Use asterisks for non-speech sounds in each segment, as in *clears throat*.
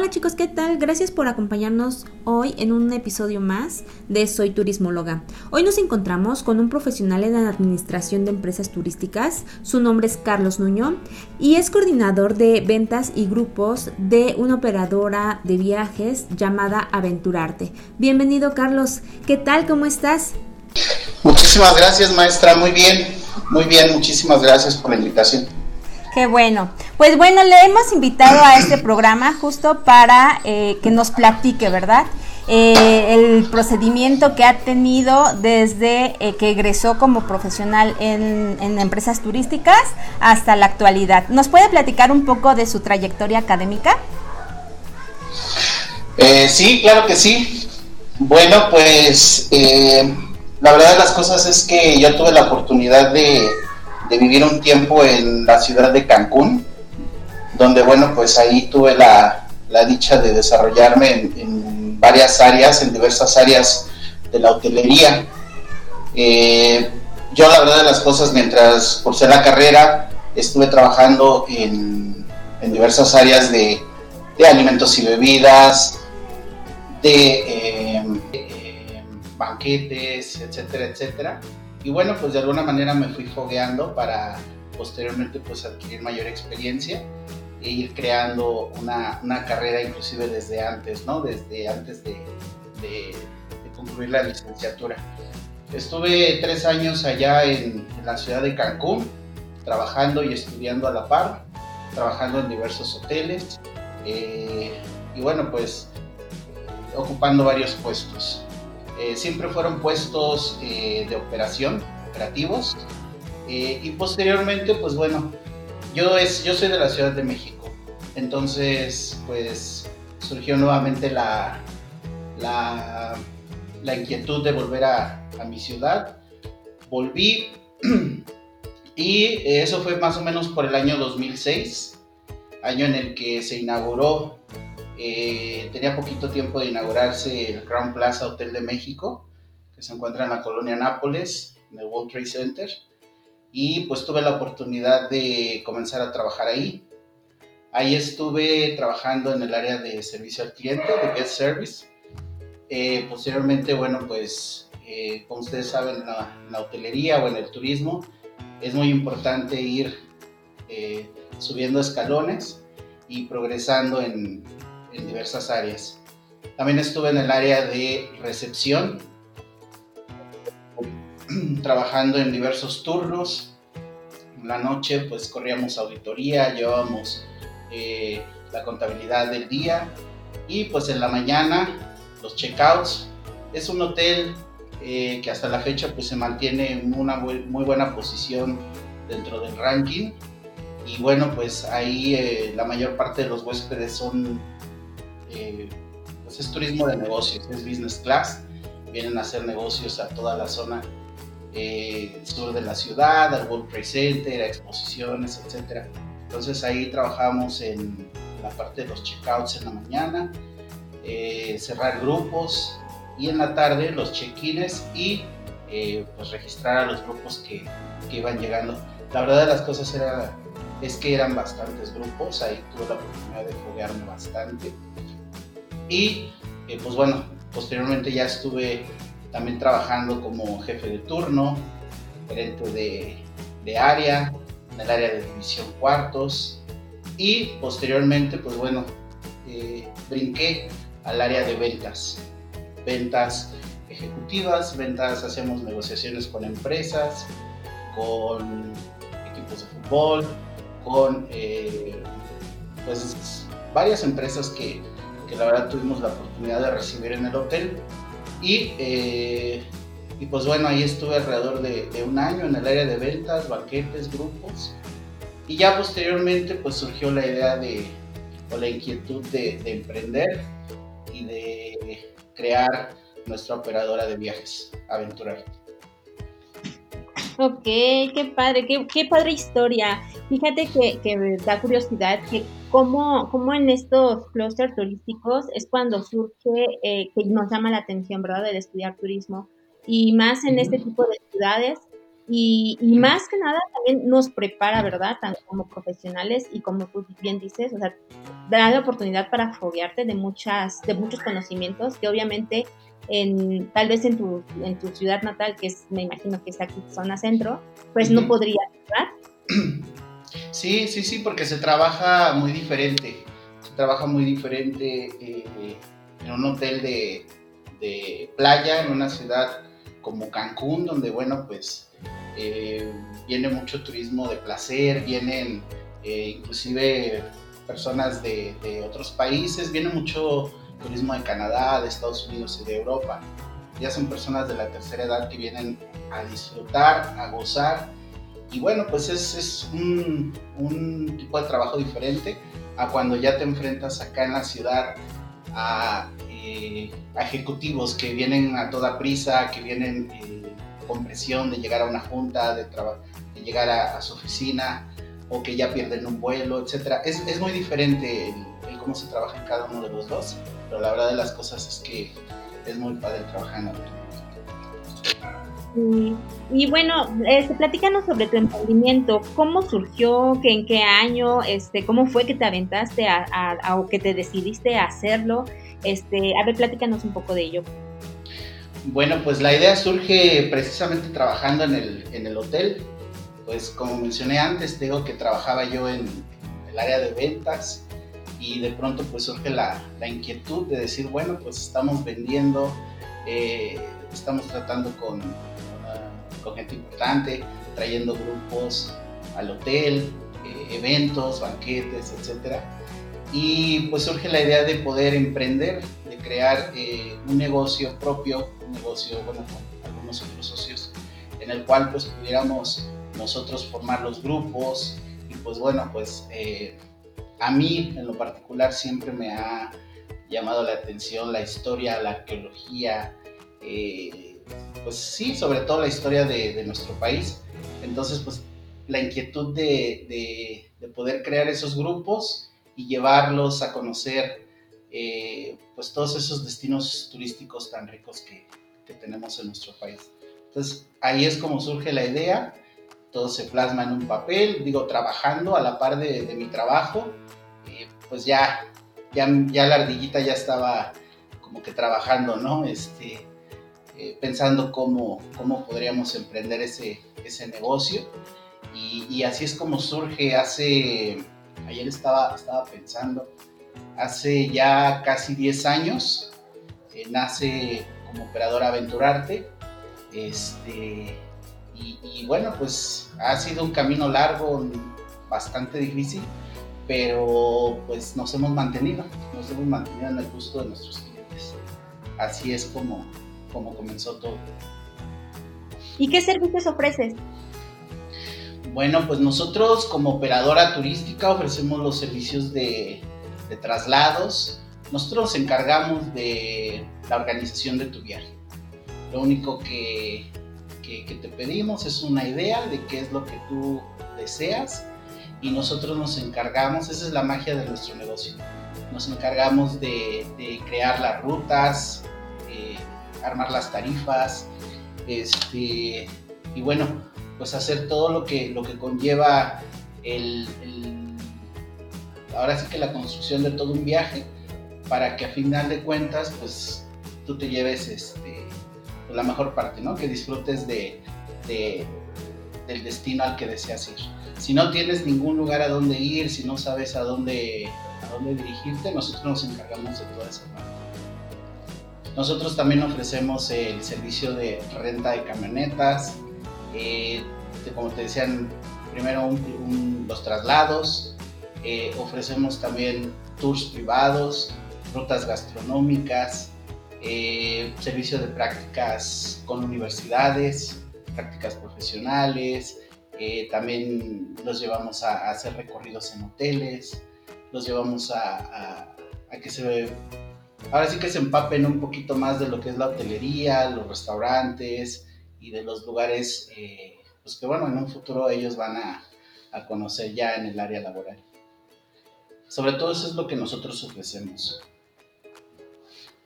Hola chicos, ¿qué tal? Gracias por acompañarnos hoy en un episodio más de Soy Turismóloga. Hoy nos encontramos con un profesional en la administración de empresas turísticas. Su nombre es Carlos Nuño y es coordinador de ventas y grupos de una operadora de viajes llamada Aventurarte. Bienvenido Carlos, ¿qué tal? ¿Cómo estás? Muchísimas gracias maestra, muy bien, muy bien, muchísimas gracias por la invitación. Qué bueno. Pues bueno, le hemos invitado a este programa justo para eh, que nos platique, ¿verdad? Eh, el procedimiento que ha tenido desde eh, que egresó como profesional en, empresas turísticas hasta la actualidad. ¿Nos puede platicar un poco de su trayectoria académica? sí, claro que sí. Bueno, pues la verdad de las cosas es que yo tuve la oportunidad de de vivir un tiempo en la ciudad de Cancún, donde bueno, pues ahí tuve la, dicha de desarrollarme en, varias áreas, en diversas áreas de la hotelería. Eh, yo la verdad de las cosas, mientras cursé la carrera, estuve trabajando en, diversas áreas de, alimentos y bebidas, de eh, eh, banquetes, etcétera, etcétera y bueno, pues de alguna manera me fui fogueando para posteriormente pues adquirir mayor experiencia e ir creando una, una carrera inclusive desde antes, ¿no? Desde antes de, de, concluir la licenciatura. Estuve tres años allá en, la ciudad de Cancún, trabajando y estudiando a la par, trabajando en diversos hoteles eh, y bueno, pues ocupando varios puestos. Eh, siempre fueron puestos eh, de operación, operativos. Eh, y posteriormente, pues bueno, yo, es, yo soy de la Ciudad de México. Entonces, pues surgió nuevamente la, la, la inquietud de volver a, a mi ciudad. Volví *clears throat* y eso fue más o menos por el año 2006, año en el que se inauguró eh, tenía poquito tiempo de inaugurarse el Crown Plaza Hotel de México, que se encuentra en la colonia Nápoles, en el World Trade Center. Y pues tuve la oportunidad de comenzar a trabajar ahí. Ahí estuve trabajando en el área de servicio al cliente, de guest service. Eh, posteriormente, bueno, pues eh, como ustedes saben, en la, hotelería o en el turismo es muy importante ir subiendo escalones y progresando en, en diversas áreas. También estuve en el área de recepción, *clears throat* trabajando en diversos turnos. En la noche pues corríamos auditoría, llevábamos eh, la contabilidad del día y pues en la mañana los checkouts. Es un hotel eh, que hasta la fecha pues se mantiene en una muy, buena posición dentro del ranking y bueno pues ahí eh, la mayor parte de los huéspedes son eh, pues es turismo de negocios, es business class, vienen a hacer negocios a toda la zona eh, sur de la ciudad, al World Trade Center, a exposiciones, etc. Entonces ahí trabajamos en la parte de los checkouts en la mañana, eh, cerrar grupos y en la tarde los check-ins y pues registrar a los grupos que, que, iban llegando. La verdad de las cosas era, es que eran bastantes grupos, ahí tuve la oportunidad de foguearme bastante. Y eh, pues bueno, posteriormente ya estuve también trabajando como jefe de turno, gerente de, área, en el área de división cuartos y posteriormente pues bueno, eh, brinqué al área de ventas, ventas ejecutivas, ventas, hacemos negociaciones con empresas, con equipos de fútbol, con eh, pues varias empresas que que la verdad tuvimos la oportunidad de recibir en el hotel. Y, eh, y pues bueno, ahí estuve alrededor de, un año en el área de ventas, banquetes, grupos. Y ya posteriormente pues surgió la idea de, o la inquietud de, emprender y de crear nuestra operadora de viajes, Aventurar. Ok, qué padre, qué, qué padre historia. Fíjate que, que da curiosidad que cómo, cómo en estos clústeres turísticos es cuando surge, eh, que nos llama la atención, ¿verdad?, del estudiar turismo. Y más en este tipo de ciudades y, más que nada también nos prepara, ¿verdad? Tanto como profesionales y como tú bien dices, o sea, da la oportunidad para foguearte de muchas, de muchos conocimientos que obviamente en, tal vez en tu, en tu ciudad natal, que es, me imagino que es aquí zona centro, pues no podría ¿verdad? *clears throat* Sí, sí, sí, porque se trabaja muy diferente. Se trabaja muy diferente eh, en un hotel de, de playa, en una ciudad como Cancún, donde, bueno, pues eh, viene mucho turismo de placer, vienen eh, inclusive personas de, otros países, viene mucho turismo de Canadá, de Estados Unidos y de Europa. Ya son personas de la tercera edad que vienen a disfrutar, a gozar. Y bueno, pues es, es un, un, tipo de trabajo diferente a cuando ya te enfrentas acá en la ciudad a, eh, ejecutivos que vienen a toda prisa, que vienen con presión de llegar a una junta, de, de llegar a, su oficina o que ya pierden un vuelo, etc. Es, es muy diferente el, cómo se trabaja en cada uno de los dos, pero la verdad de las cosas es que es muy padre trabajar en. Y, y, bueno, este, platícanos sobre tu emprendimiento, cómo surgió, que en qué año, este, cómo fue que te aventaste a, a, o que te decidiste a hacerlo. Este, a ver, platícanos un poco de ello. Bueno, pues la idea surge precisamente trabajando en el, en el hotel. Pues como mencioné antes, digo que trabajaba yo en el área de ventas y de pronto pues surge la, la inquietud de decir, bueno, pues estamos vendiendo, eh, estamos tratando con, con, gente importante, trayendo grupos al hotel, eh, eventos, banquetes, etcétera y pues surge la idea de poder emprender, de crear eh, un negocio propio, un negocio bueno, con algunos otros socios, en el cual pues pudiéramos nosotros formar los grupos y pues bueno, pues a mí en lo particular siempre me ha llamado la atención la historia, la arqueología, eh, pues sí, sobre todo la historia de, nuestro país. Entonces pues la inquietud de, de, de poder crear esos grupos y llevarlos a conocer eh, pues todos esos destinos turísticos tan ricos que, que, tenemos en nuestro país. Entonces ahí es como surge la idea, todo se plasma en un papel, digo, trabajando a la par de, mi trabajo, pues ya, ya, ya la ardillita ya estaba como que trabajando, ¿no? Este, eh, pensando cómo, cómo podríamos emprender ese, ese negocio. Y, así es como surge hace ayer estaba, estaba pensando, hace ya casi 10 años eh, nace como operador Aventurarte, este, y, bueno, pues ha sido un camino largo, bastante difícil, pero pues nos hemos mantenido, nos hemos mantenido en el gusto de nuestros clientes. Así es como, como comenzó todo. ¿Y qué servicios ofreces? Bueno, pues nosotros como operadora turística ofrecemos los servicios de, traslados. Nosotros nos encargamos de la organización de tu viaje. Lo único que, te pedimos es una idea de qué es lo que tú deseas y nosotros nos encargamos, esa es la magia de nuestro negocio, nos encargamos de, crear las rutas, armar las tarifas, este, y bueno, pues hacer todo lo que, lo que conlleva el, ahora sí que la construcción de todo un viaje para que a final de cuentas pues tú te lleves este, la mejor parte, ¿no? Que disfrutes de, del destino al que deseas ir. Si no tienes ningún lugar a donde ir, si no sabes a dónde, a dónde dirigirte, nosotros nos encargamos de toda esa parte. Nosotros también ofrecemos el servicio de renta de camionetas, eh, como te decían, primero los traslados, eh, ofrecemos también tours privados, rutas gastronómicas, eh, servicio de prácticas con universidades, prácticas profesionales, también los llevamos a, hacer recorridos en hoteles, los llevamos a, a, que se ahora sí que se empapen un poquito más de lo que es la hotelería, los restaurantes, y de los lugares eh, pues que bueno, en un futuro ellos van a, a, conocer ya en el área laboral. Sobre todo eso es lo que nosotros ofrecemos.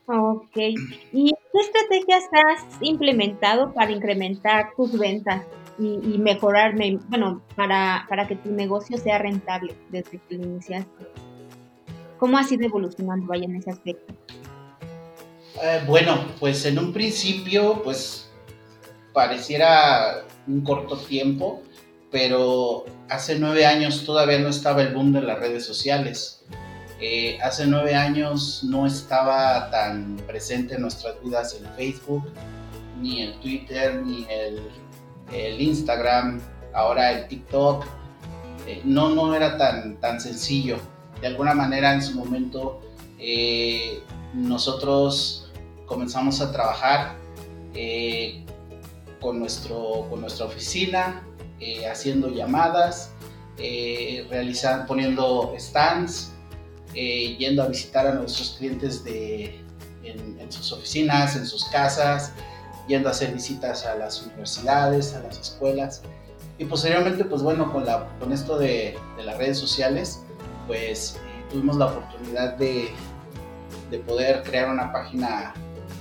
Ok. ¿Y qué estrategias has implementado para incrementar tus ventas? y, mejorarme, bueno, para, para que tu negocio sea rentable desde que lo iniciaste? ¿Cómo has ido evolucionando vaya en ese aspecto? Eh, bueno, pues en un principio, pues pareciera un corto tiempo, pero hace nueve años todavía no estaba el boom de las redes sociales. Eh, hace nueve años no estaba tan presente en nuestras vidas el Facebook, ni el Twitter, ni el, Instagram, ahora el TikTok. Eh, no, no era tan, tan sencillo. De alguna manera en su momento eh, nosotros comenzamos a trabajar con, nuestro, con nuestra oficina, haciendo llamadas, realizando, poniendo stands, eh, yendo a visitar a nuestros clientes de, en, sus oficinas, en sus casas, yendo a hacer visitas a las universidades, a las escuelas. Y posteriormente, pues bueno, con, la, con esto de, de las redes sociales, pues eh, tuvimos la oportunidad de, de, poder crear una página,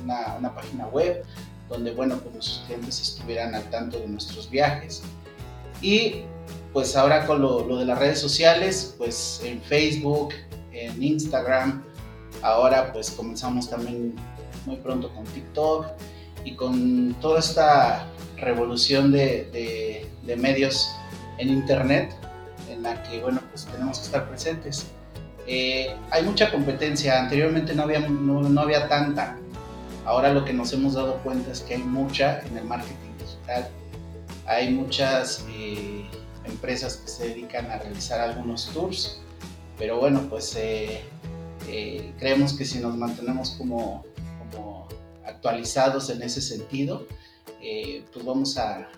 una, una, página web donde, bueno, pues nuestros clientes estuvieran al tanto de nuestros viajes. Y pues ahora con lo, lo de las redes sociales, pues en Facebook, en Instagram. Ahora pues comenzamos también muy pronto con TikTok y con toda esta revolución de, medios en Internet en la que bueno pues tenemos que estar presentes. Eh, hay mucha competencia, anteriormente no había, no, había tanta, ahora lo que nos hemos dado cuenta es que hay mucha en el marketing digital, hay muchas eh, empresas que se dedican a realizar algunos tours pero bueno, pues eh, eh, creemos que si nos mantenemos como, actualizados en ese sentido, eh, pues vamos a,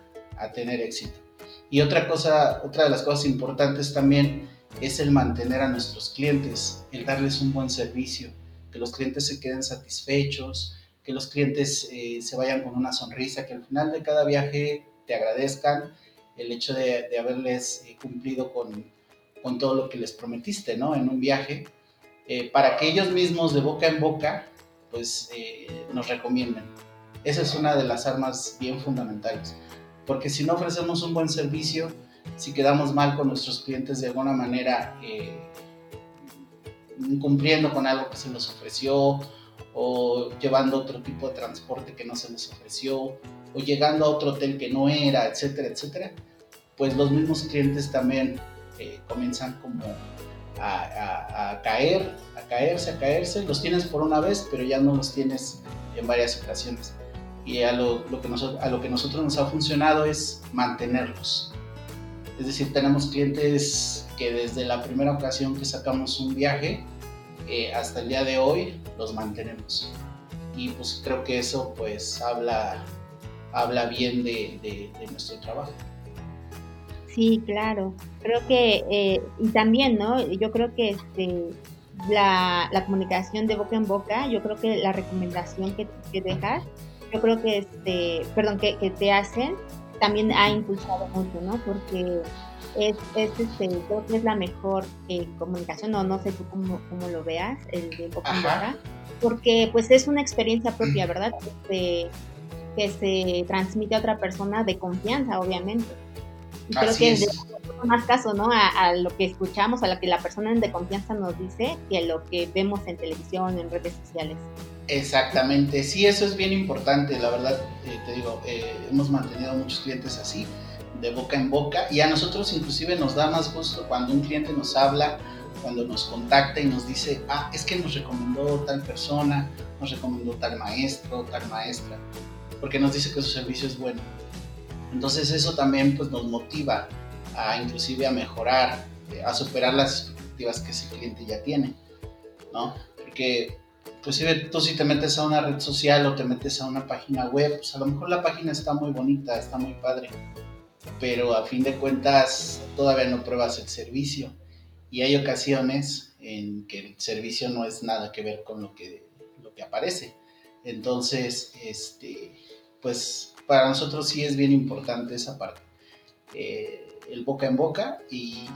tener éxito. Y otra cosa, otra de las cosas importantes también es el mantener a nuestros clientes, el darles un buen servicio, que los clientes se queden satisfechos, que los clientes se vayan con una sonrisa, que al final de cada viaje te agradezcan el hecho de, de haberles cumplido con, con todo lo que les prometiste, ¿no? En un viaje, eh, para que ellos mismos de boca en boca, pues eh, nos recomienden. Esa es una de las armas bien fundamentales, porque si no ofrecemos un buen servicio, si quedamos mal con nuestros clientes de alguna manera, eh, cumpliendo con algo que se nos ofreció, o llevando otro tipo de transporte que no se les ofreció, o llegando a otro hotel que no era, etcétera, etcétera, pues los mismos clientes también eh, comienzan como a, caer, a caerse, a caerse. Los tienes por una vez, pero ya no los tienes en varias ocasiones. Y a lo, que, a lo que nosotros nos ha funcionado es mantenerlos. Es decir, tenemos clientes que desde la primera ocasión que sacamos un viaje eh, hasta el día de hoy los mantenemos. Y pues creo que eso pues habla, habla bien de nuestro trabajo. Sí, claro. Creo que, eh, y también, ¿no? Yo creo que este, la, comunicación de boca en boca, yo creo que la recomendación que, que dejas, yo creo que, este, perdón, que, te hacen, también ha impulsado mucho, ¿no? Porque es, es este, creo que es la mejor eh, comunicación, o no sé tú cómo, cómo, lo veas, el de boca en boca, porque pues es una experiencia propia, ¿verdad? Que que se transmite a otra persona de confianza, obviamente. Y creo que es. más caso, ¿no? A, lo que escuchamos, a lo que la persona de confianza nos dice, que a lo que vemos en televisión, en redes sociales. Exactamente, sí, eso es bien importante, la verdad, eh, te digo, eh, hemos mantenido muchos clientes así, de boca en boca, y a nosotros inclusive nos da más gusto cuando un cliente nos habla, cuando nos contacta y nos dice, ah, es que nos recomendó tal persona, nos recomendó tal maestro, tal maestra, porque nos dice que su servicio es bueno. Entonces eso también pues, nos motiva a inclusive a mejorar, eh, a superar las expectativas que ese cliente ya tiene, ¿no? Porque inclusive tú si te metes a una red social o te metes a una página web, pues a lo mejor la página está muy bonita, está muy padre, pero a fin de cuentas todavía no pruebas el servicio y hay ocasiones en que el servicio no es nada que ver con lo que, lo que aparece. Entonces, este, pues para nosotros sí es bien importante esa parte. Eh, el boca en boca y,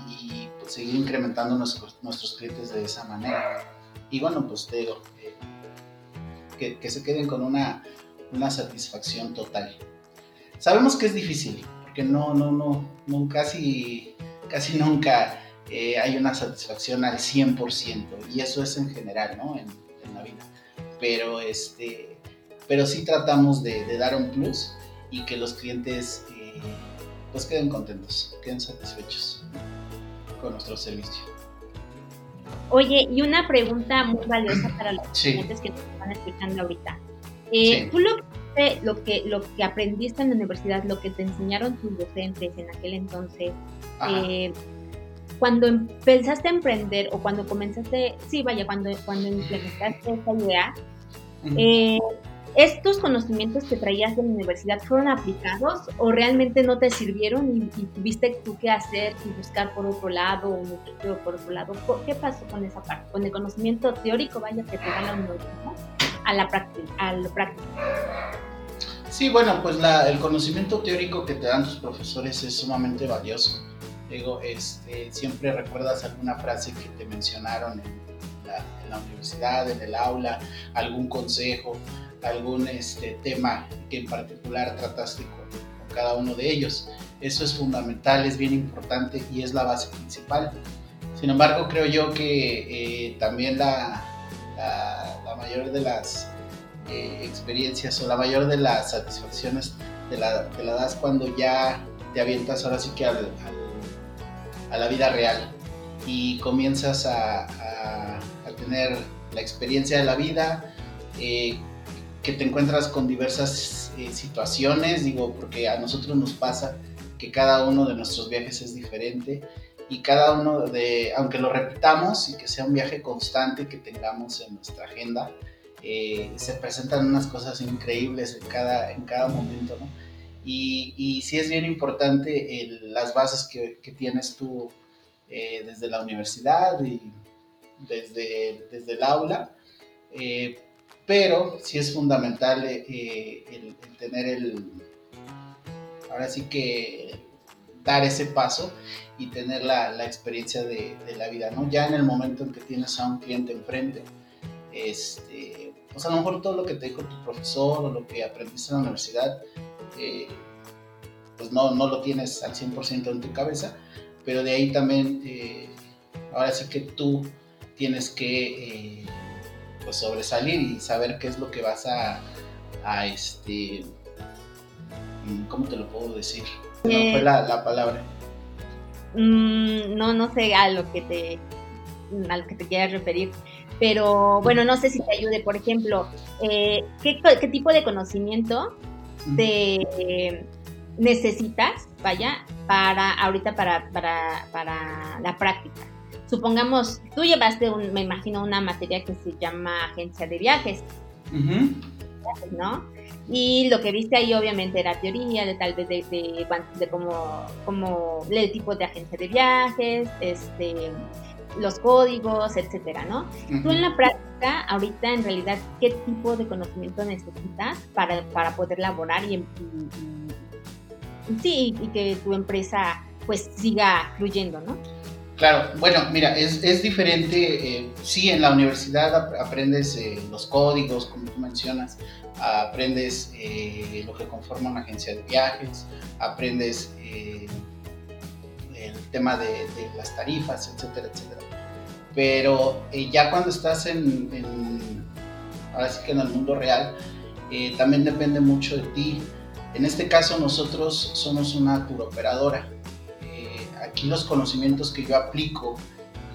pues, seguir incrementando nuestros, clientes de esa manera. Y bueno, pues te digo, eh, que, se queden con una, una satisfacción total. Sabemos que es difícil, porque no, no, no, no casi, casi nunca eh, hay una satisfacción al 100%, y eso es en general, ¿no? En, la vida. Pero, este, pero sí tratamos de, dar un plus y que los clientes eh, pues queden contentos, queden satisfechos con nuestro servicio. Oye, y una pregunta muy valiosa para los clientes que nos están escuchando ahorita. Eh, Tú lo que, lo que, lo que aprendiste en la universidad, lo que te enseñaron tus docentes en aquel entonces, eh, cuando empezaste a emprender o cuando comenzaste, sí, vaya, cuando, cuando implementaste esta idea, eh, ¿estos conocimientos que traías de la universidad fueron aplicados o realmente no te sirvieron y, tuviste tú que hacer y buscar por otro lado o por otro lado? ¿Qué pasó con esa parte? Con el conocimiento teórico, vaya, que te da la universidad, a la práctica, a lo práctico. Sí, bueno, pues el conocimiento teórico que te dan tus profesores es sumamente valioso. Digo, este, siempre recuerdas alguna frase que te mencionaron en la, en la universidad, en el aula, algún consejo, algún este, tema que en particular trataste con, cada uno de ellos. Eso es fundamental, es bien importante y es la base principal. Sin embargo, creo yo que eh, también la, la, mayor de las eh, experiencias o la mayor de las satisfacciones te la, la das cuando ya te avientas ahora sí que al, a la vida real y comienzas a, a, tener la experiencia de la vida, eh, que te encuentras con diversas eh, situaciones, digo, porque a nosotros nos pasa que cada uno de nuestros viajes es diferente y cada uno de, aunque lo repitamos y que sea un viaje constante que tengamos en nuestra agenda, eh, se presentan unas cosas increíbles en cada, en cada momento, ¿no? Y, y sí es bien importante las bases que, tienes tú eh, desde la universidad y desde, desde el aula, pero sí es fundamental eh, el, tener el, ahora sí que dar ese paso y tener la, experiencia de, la vida, ¿no? Ya en el momento en que tienes a un cliente enfrente, este, pues a lo mejor todo lo que te dijo tu profesor o lo que aprendiste en la universidad, eh, pues no, no lo tienes al 100% en tu cabeza, pero de ahí también, eh, ahora sí que tú tienes que pues, sobresalir y saber qué es lo que vas a, a este, mm, ¿cómo te lo puedo decir? No fue eh, la, palabra. Mm, no, no sé a lo que te, a lo que te quieras referir, pero bueno, no sé si te ayude, por ejemplo, eh, ¿qué, tipo de conocimiento te necesitas, vaya, para ahorita para, para, para la práctica? Supongamos, tú llevaste, un, me imagino, una materia que se llama agencia de viajes, ¿no? Y lo que viste ahí obviamente era teoría de tal vez de, de, cómo, cómo el tipo de agencia de viajes, este, los códigos, etcétera, ¿no? Tú en la práctica, ahorita en realidad, ¿qué tipo de conocimiento necesitas para, para poder laborar y, sí, y que tu empresa pues siga fluyendo, ¿no? Claro, bueno, mira, es, diferente. Eh, sí, en la universidad aprendes eh, los códigos, como tú mencionas, aprendes eh, lo que conforma una agencia de viajes, aprendes el tema de, las tarifas, etcétera, etcétera. Pero ya cuando estás en, en, ahora sí que en el mundo real, también depende mucho de ti. En este caso nosotros somos una turoperadora aquí los conocimientos que yo aplico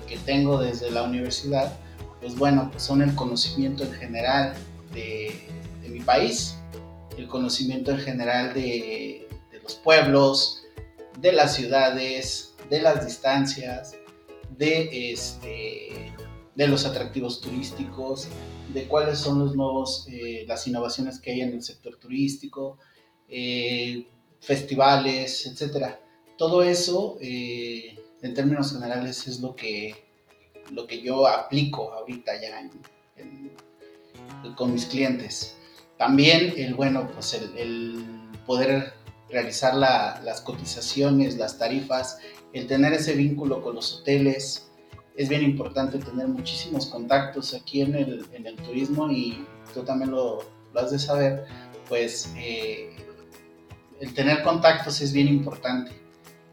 y que tengo desde la universidad, pues bueno, pues son el conocimiento en general de, mi país, el conocimiento en general de, los pueblos, de las ciudades, de las distancias, de, este, de los atractivos turísticos, de cuáles son los nuevos, eh, las innovaciones que hay en el sector turístico, eh, festivales, etcétera todo eso, eh, en términos generales, es lo que, lo que yo aplico ahorita ya con mis clientes. También el, bueno, pues el, poder realizar las cotizaciones, las tarifas, el tener ese vínculo con los hoteles. Es bien importante tener muchísimos contactos aquí en el, en el turismo y tú también lo, lo has de saber, pues eh, el tener contactos es bien importante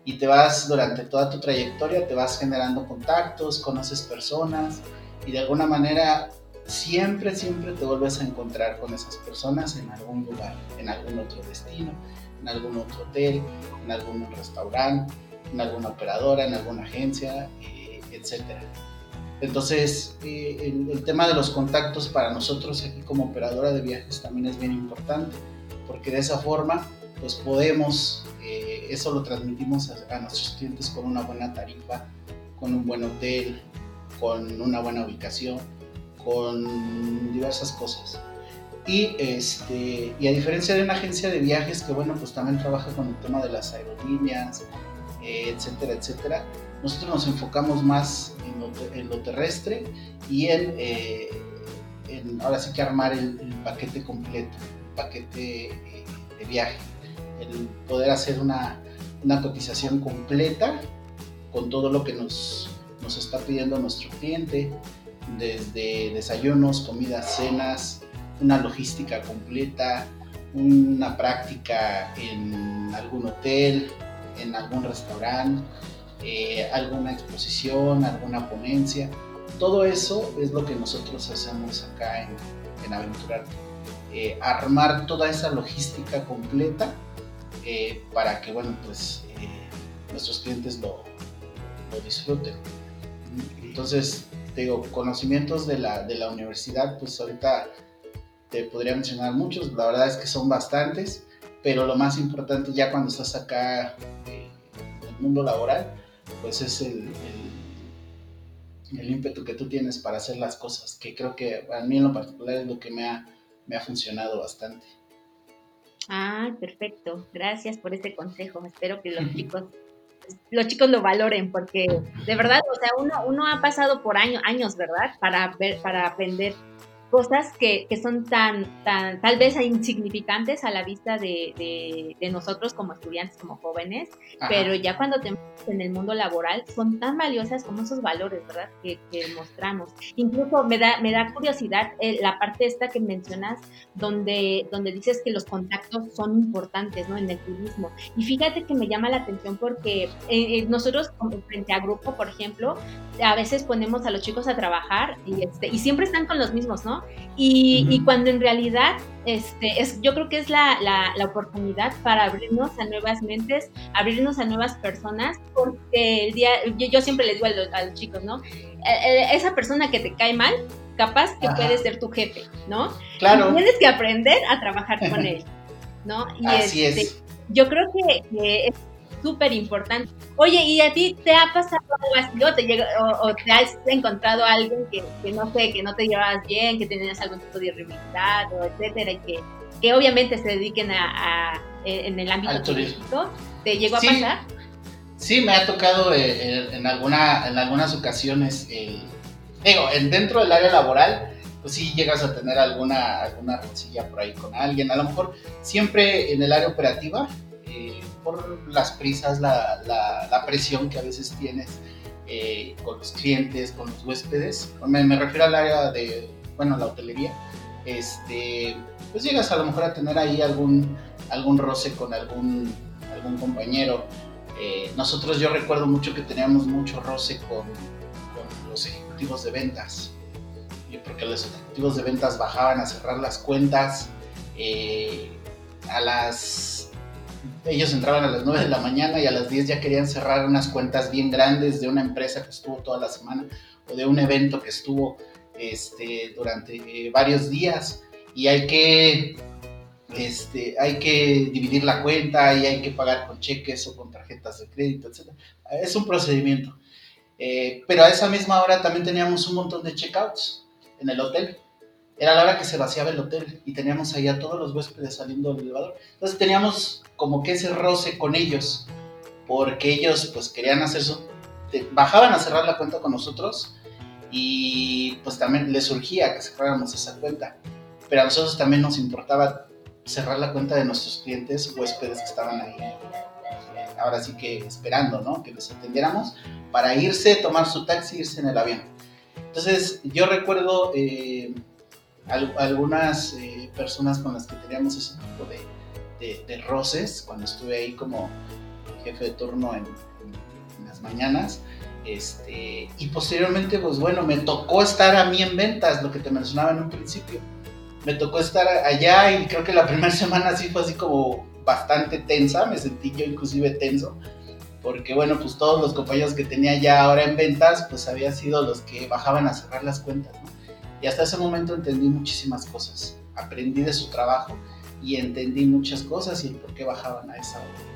y te vas durante toda tu trayectoria, te vas generando contactos, conoces personas y de alguna manera siempre, siempre te vuelves a encontrar con esas personas en algún lugar, en algún otro destino, en algún otro hotel, en algún restaurante, en alguna operadora, en alguna agencia, eh, etc. Entonces, eh, el, tema de los contactos para nosotros aquí como operadora de viajes también es bien importante, porque de esa forma, pues podemos, eh, eso lo transmitimos a, nuestros clientes con una buena tarifa, con un buen hotel, con una buena ubicación, con diversas cosas. Y, este, y a diferencia de una agencia de viajes que, bueno, pues también trabaja con el tema de las aerolíneas, eh, etcétera, etcétera, nosotros nos enfocamos más en lo, terrestre y eh, en, ahora sí que armar el, paquete completo, el paquete eh, de viaje, el poder hacer una, una cotización completa con todo lo que nos, nos está pidiendo nuestro cliente, desde desayunos, comidas, cenas, una logística completa, una práctica en algún hotel, en algún restaurante, eh, alguna exposición, alguna ponencia. Todo eso es lo que nosotros hacemos acá en, en Aventurar. Eh, armar toda esa logística completa eh, para que, bueno, pues nuestros clientes lo, lo disfruten. Entonces, digo, conocimientos de la, de la universidad, pues ahorita te podría mencionar muchos, la verdad es que son bastantes, pero lo más importante ya cuando estás acá eh, en el mundo laboral, pues es el, el, ímpetu que tú tienes para hacer las cosas, que creo que a mí en lo particular es lo que me ha, me ha funcionado bastante. Ah, perfecto. Gracias por este consejo. Espero que los chicos los chicos lo valoren, porque de verdad, o sea, uno, uno ha pasado por años, años, ¿verdad? Para ver, para aprender cosas que, que, son tan, tan, tal vez insignificantes a la vista de, de, nosotros como estudiantes, como jóvenes, pero ya cuando te en el mundo laboral son tan valiosas como esos valores, ¿verdad? Que, que mostramos. Incluso me da, me da curiosidad eh, la parte esta que mencionas, donde, donde dices que los contactos son importantes, ¿no? En el turismo. Y fíjate que me llama la atención porque eh, eh, nosotros, frente a grupo, por ejemplo, a veces ponemos a los chicos a trabajar y, este, y siempre están con los mismos, ¿no? Y, y cuando en realidad este, es, yo creo que es la, la, oportunidad para abrirnos a nuevas mentes, abrirnos a nuevas personas, porque el día, yo, siempre les digo a los, chicos, ¿no? Eh, eh, esa persona que te cae mal, capaz que puede ser tu jefe, ¿no? Claro. tienes que aprender a trabajar con él, ¿no? Y Así este, es. Yo creo que, que súper importante. Oye, ¿y a ti te ha pasado algo así o te, llega, o, te has encontrado a alguien que, que, no sé, que no te llevabas bien, que tenías algún tipo de rivalidad o etcétera, y que, que obviamente se dediquen a, a en el ámbito turístico? ¿Te llegó a pasar? Sí, me ha tocado eh, en, alguna, en algunas ocasiones, digo, en, dentro del área laboral, pues sí llegas a tener alguna, alguna por ahí con alguien, a lo mejor siempre en el área operativa, eh, por las prisas, la, la, presión que a veces tienes eh, con los clientes, con los huéspedes. Me, me, refiero al área de, bueno, la hotelería. Este, pues llegas a lo mejor a tener ahí algún, algún roce con algún, algún compañero. Eh, nosotros yo recuerdo mucho que teníamos mucho roce con, con los ejecutivos de ventas, porque los ejecutivos de ventas bajaban a cerrar las cuentas eh, a las ellos entraban a las 9 de la mañana y a las 10 ya querían cerrar unas cuentas bien grandes de una empresa que estuvo toda la semana o de un evento que estuvo este, durante eh, varios días y hay que, este, hay que dividir la cuenta y hay que pagar con cheques o con tarjetas de crédito, etc. Es un procedimiento. Eh, pero a esa misma hora también teníamos un montón de checkouts en el hotel era la hora que se vaciaba el hotel y teníamos ahí a todos los huéspedes saliendo del elevador. Entonces teníamos como que ese roce con ellos, porque ellos pues querían hacer su... bajaban a cerrar la cuenta con nosotros y pues también les surgía que cerráramos esa cuenta. Pero a nosotros también nos importaba cerrar la cuenta de nuestros clientes, huéspedes que estaban ahí, ahora sí que esperando, ¿no? Que les atendiéramos para irse, tomar su taxi, irse en el avión. Entonces yo recuerdo... Eh, algunas eh, personas con las que teníamos ese tipo de, de, roces cuando estuve ahí como jefe de turno en, las mañanas. Este, y posteriormente, pues bueno, me tocó estar a mí en ventas, lo que te mencionaba en un principio. Me tocó estar allá y creo que la *laughs* primera semana sí fue así como bastante tensa, me sentí yo inclusive tenso, porque bueno, pues todos los compañeros que tenía ya ahora en ventas, pues habían sido los que bajaban a cerrar las cuentas, ¿no? Y hasta ese momento entendí muchísimas cosas, aprendí de su trabajo y entendí muchas cosas y el por qué bajaban a esa hora.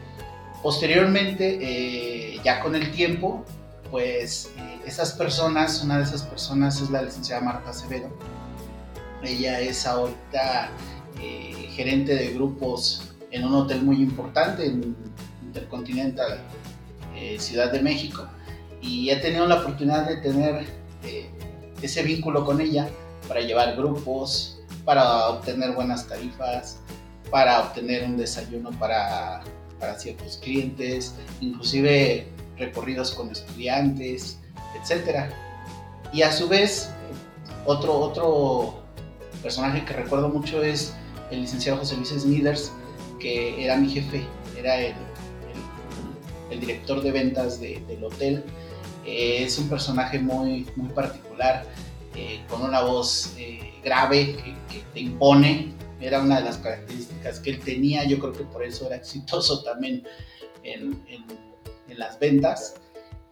Posteriormente, eh, ya con el tiempo, pues eh, esas personas, una de esas personas es la licenciada Marta Acevedo. Ella es ahorita eh, gerente de grupos en un hotel muy importante en Intercontinental Ciudad de México y he tenido la oportunidad de tener ese vínculo con ella para llevar grupos, para obtener buenas tarifas, para obtener un desayuno para, para ciertos clientes, inclusive recorridos con estudiantes, etc. Y a su vez, otro, otro personaje que recuerdo mucho es el licenciado José Luis Smithers, que era mi jefe, era el, el, director de ventas del hotel. Eh, es un personaje muy, muy particular, eh, con una voz eh, grave que, te impone. Era una de las características que él tenía. Yo creo que por eso era exitoso *laughs* también en, las ventas.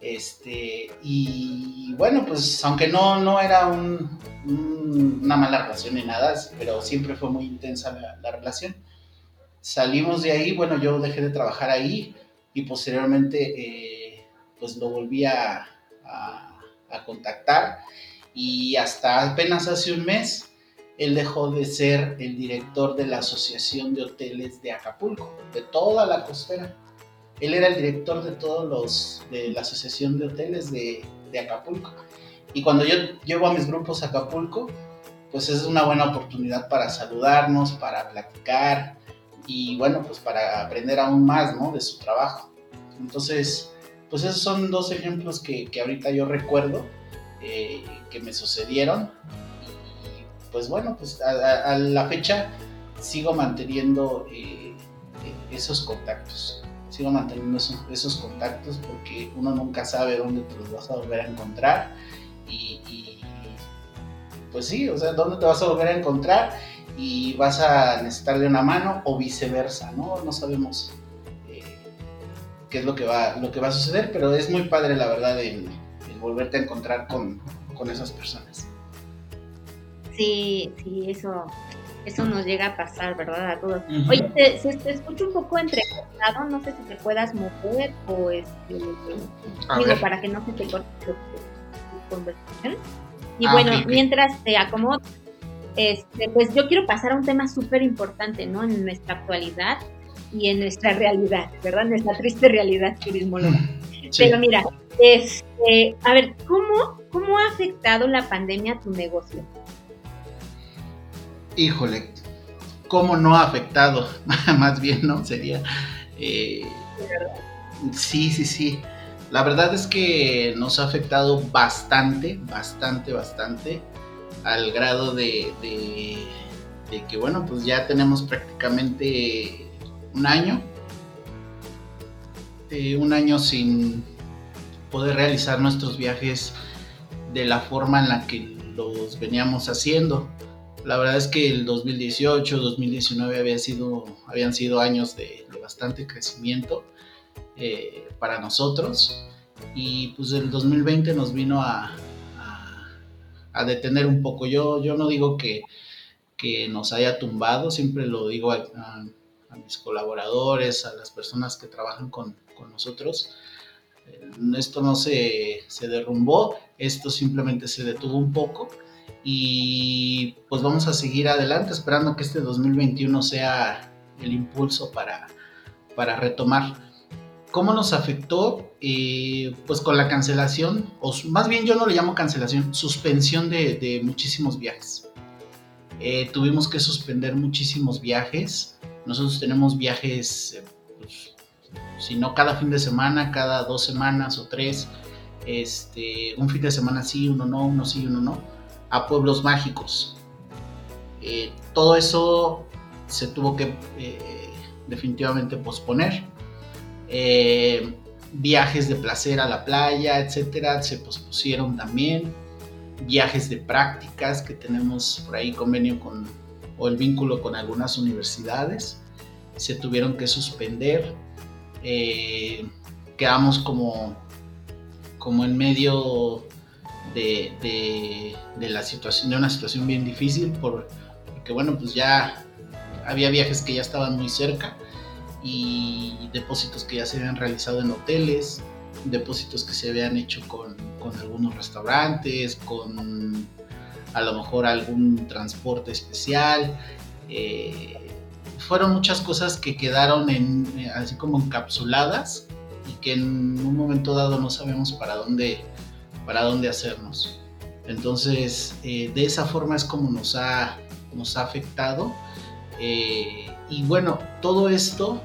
Este, y bueno, pues aunque no, no era una mala relación ni nada, pero siempre fue muy intensa la, relación. Salimos de ahí, bueno, yo dejé de trabajar ahí y posteriormente eh, pues lo volví a, a contactar y hasta apenas hace un mes él dejó de ser el director de la Asociación de Hoteles de Acapulco, de toda la costera. Él era el director de todos los de la Asociación de Hoteles de, de Acapulco. Y cuando yo llevo a mis grupos a Acapulco, pues es una buena oportunidad para saludarnos, para platicar y bueno, pues para aprender aún más, ¿no? De su trabajo. Entonces, pues esos son dos ejemplos que, que ahorita yo recuerdo eh, que me sucedieron. Y pues bueno, pues a, la fecha sigo manteniendo eh, eh, esos contactos. Sigo manteniendo esos, contactos porque uno nunca sabe dónde te los vas a volver a encontrar. Y, pues sí, o sea, dónde te vas a volver a encontrar y vas a necesitar de una mano o viceversa, ¿no? No sabemos qué es lo que va, lo que va a suceder, pero es muy padre la verdad el, volverte a encontrar con, esas personas. Sí, sí, eso, eso nos llega a pasar, ¿verdad? A todos. Oye, te, se te escucha un poco entrecortado, no sé si te puedas mover o este, digo, para que no se te corte tu, conversación. Y ah, bueno, mientras te acomodo, este, pues yo quiero pasar a un tema súper importante, ¿no? En nuestra actualidad y en nuestra realidad, ¿verdad? Nuestra triste realidad turismológica. Pero mira, este, a ver, ¿cómo, ¿cómo ha afectado la pandemia a tu negocio? Híjole, ¿cómo no ha afectado? *laughs* Más bien, ¿no? Sería... Eh, sí, sí, sí. La verdad es que nos ha afectado bastante, bastante, bastante, al grado de, de que, bueno, pues ya tenemos prácticamente un año eh, un año sin poder realizar nuestros viajes de la forma en la que los veníamos haciendo. La verdad es que el 2018, 2019 había sido, habían sido años de, bastante crecimiento eh, para nosotros y pues el 2020 nos vino a, detener un poco. Yo, yo no digo que, que nos haya tumbado, siempre lo digo a, a mis colaboradores, a las personas que trabajan con, con nosotros. Eh, esto no se, se, derrumbó, esto simplemente se detuvo un poco y pues vamos a seguir adelante esperando que este 2021 sea el impulso para, para retomar. ¿Cómo nos afectó? Eh, pues con la cancelación, o más bien yo no le llamo cancelación, suspensión de, de muchísimos viajes. Eh, tuvimos que suspender muchísimos viajes. Nosotros tenemos viajes pues, si no cada fin de semana, cada dos semanas o tres, este, un fin de semana sí, uno no, uno sí, uno no, a pueblos mágicos. Eh, todo eso se tuvo que eh, definitivamente posponer. Eh, viajes de placer a la playa, etcétera, se pospusieron también. Viajes de prácticas que tenemos por ahí convenio con o el vínculo con algunas universidades se tuvieron que suspender. Eh, quedamos como, como en medio de, la situación, de una situación bien difícil, por, porque bueno, pues ya había viajes que ya estaban muy cerca y depósitos que ya se habían realizado en hoteles, depósitos que se habían hecho con, algunos restaurantes, con a lo mejor algún transporte especial. Eh, fueron muchas cosas que quedaron eh, así como encapsuladas y que en un momento dado no sabemos para dónde, para dónde hacernos. Entonces, eh, de esa forma es como nos ha, nos ha afectado. Y bueno, todo esto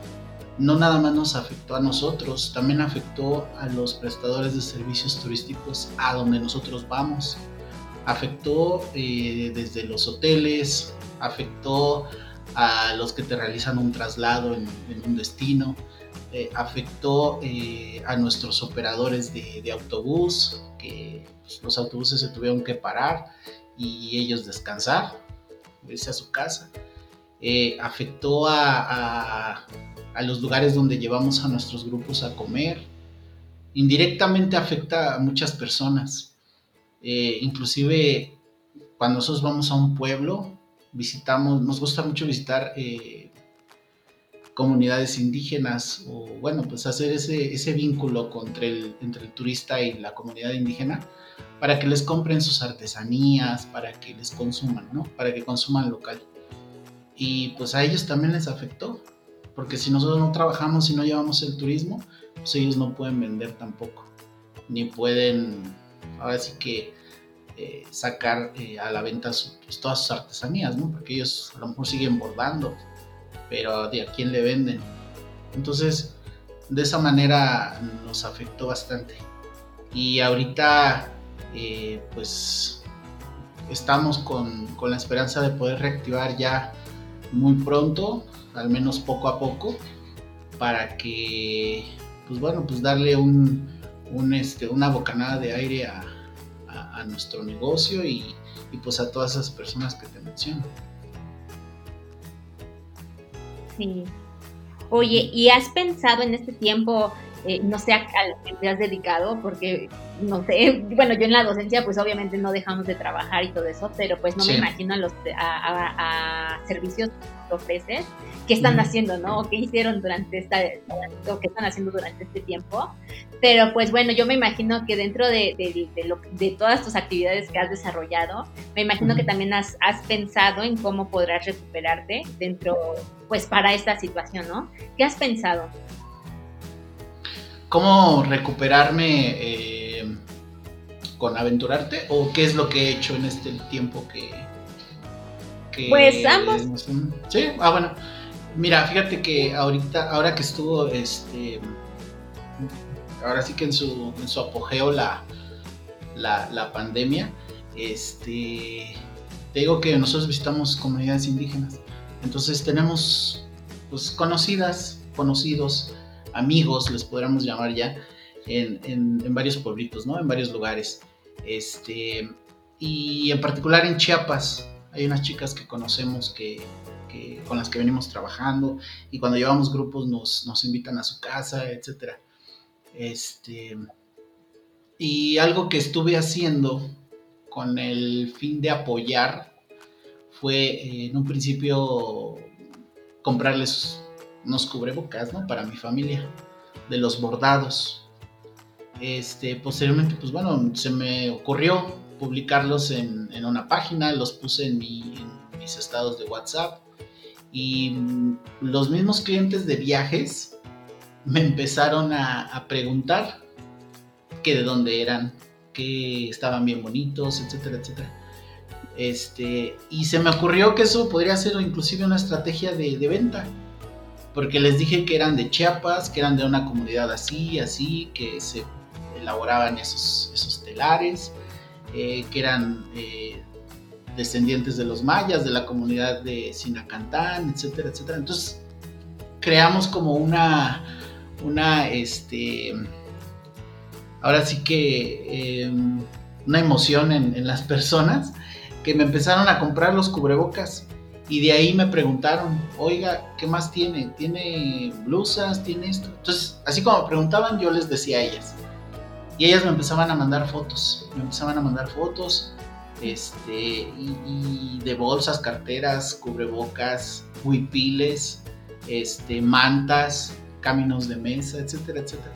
no nada más nos afectó a nosotros, también afectó a los prestadores de servicios turísticos a donde nosotros vamos. Afectó desde los hoteles, afectó a los que te realizan un traslado en, un destino, eh, afectó eh, a nuestros operadores de, autobús, que pues, los autobuses se tuvieron que parar y ellos descansar, irse a su casa. Eh, afectó a, los lugares donde llevamos a nuestros grupos a comer. Indirectamente afecta a muchas personas. Inclusive cuando nosotros vamos a un pueblo, visitamos, nos gusta mucho visitar eh, comunidades indígenas o bueno, pues hacer ese, ese vínculo entre el, entre el turista y la comunidad indígena para que les compren sus artesanías, para que les consuman, ¿no? Para que consuman local. Y pues a ellos también les afectó, porque si nosotros no trabajamos y no llevamos el turismo, pues ellos no pueden vender tampoco, ni pueden, ahora sí que eh, sacar eh, a la venta pues, todas sus artesanías. Porque ellos a lo mejor siguen bordando, pero ¿de quién le venden? Entonces, de esa manera nos afectó bastante. Y ahorita, eh, pues, estamos con, con, la esperanza de poder reactivar ya muy pronto, al menos poco a poco, para que, pues bueno, pues darle un este, una bocanada de aire a, a, nuestro negocio y, pues a todas esas personas que te menciono. Sí. Oye, ¿y has pensado en este tiempo, eh, no sé a, lo que te has dedicado? Porque, no sé, *laughs* bueno, yo en la docencia pues obviamente no dejamos de trabajar y todo eso, pero pues no me imagino a, los, a, servicios que ofreces, qué están haciendo, ¿no? O qué hicieron durante esta, o qué están haciendo durante este tiempo. Pero pues bueno, yo me imagino que dentro de, de, todas tus actividades que has desarrollado, me imagino que también has, pensado en cómo podrás recuperarte dentro, pues para esta situación, ¿no? ¿Qué has pensado? ¿Cómo recuperarme eh, con aventurarte? ¿O qué es lo que he hecho en este tiempo que... pues ambos. Sí, ah bueno. Mira, fíjate que ahorita, ahora que estuvo este ahora sí que en su, en su apogeo la, la, pandemia, este, te digo que nosotros visitamos comunidades indígenas, entonces tenemos pues conocidas, conocidos, amigos, les podríamos llamar ya, en, en, varios pueblitos, ¿no? En varios lugares. Este, y en particular en Chiapas, hay unas chicas que conocemos que, con las que venimos trabajando y cuando llevamos grupos nos, nos invitan a su casa, etcétera. Este, y algo que estuve haciendo con el fin de apoyar fue eh, en un principio comprarles unos cubrebocas, ¿no? Para mi familia, de los bordados. Este, posteriormente, pues bueno, se me ocurrió publicarlos en, una página, los puse en, en, mis estados de WhatsApp y los mismos clientes de viajes me empezaron a, preguntar que de dónde eran, que estaban bien bonitos, etcétera, etcétera. Este, y se me ocurrió que eso podría ser inclusive una estrategia de, venta, porque les dije que eran de Chiapas, que eran de una comunidad así, así, que se elaboraban esos, telares, eh, que eran eh, descendientes de los mayas, de la comunidad de Sinacantán, etcétera, etcétera. Entonces creamos como una, una, este, ahora sí que em, una emoción en, las personas que me empezaron a comprar los cubrebocas y de ahí me preguntaron, oiga, ¿qué más tiene? ¿Tiene blusas? ¿Tiene esto? Entonces, así como me preguntaban, yo les decía a ellas. Y ellas me empezaban a mandar fotos, me empezaban a mandar fotos, este, y, de bolsas, carteras, cubrebocas, huipiles, este, mantas, caminos de mesa, etcétera, etcétera.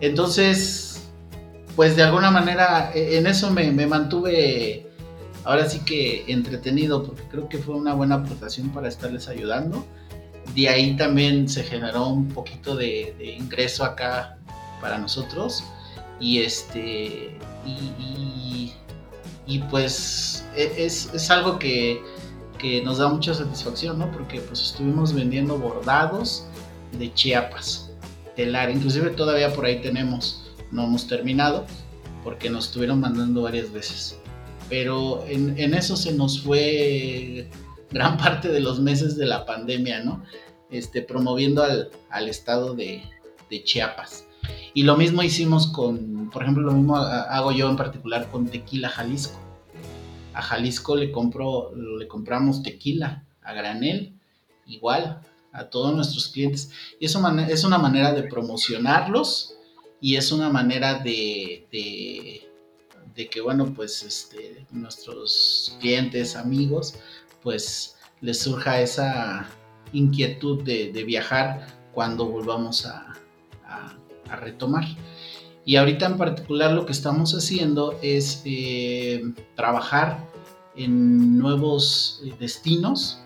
Entonces, pues de alguna manera e, en eso me, mantuve ahora sí que entretenido porque creo que fue una buena aportación para estarles ayudando. De ahí también se generó un poquito de, ingreso acá para nosotros y este y, y, pues e, es, es algo que, que, nos da mucha satisfacción, ¿no? Porque pues estuvimos vendiendo bordados de Chiapas, telar, inclusive todavía por ahí tenemos, no hemos terminado, porque nos estuvieron mandando varias veces. Pero en, eso se nos fue gran parte de los meses de la pandemia, ¿no? Este, promoviendo al, al estado de, Chiapas. Y lo mismo hicimos con, por ejemplo, lo mismo hago yo en particular con Tequila Jalisco. A Jalisco le, compro, le compramos tequila a granel, igual, a todos nuestros clientes. Y eso es una manera de promocionarlos y es una manera de, que, bueno, pues este, nuestros clientes, amigos, pues les surja esa inquietud de, viajar cuando volvamos a, a, retomar. Y ahorita en particular lo que estamos haciendo es eh, trabajar en nuevos destinos,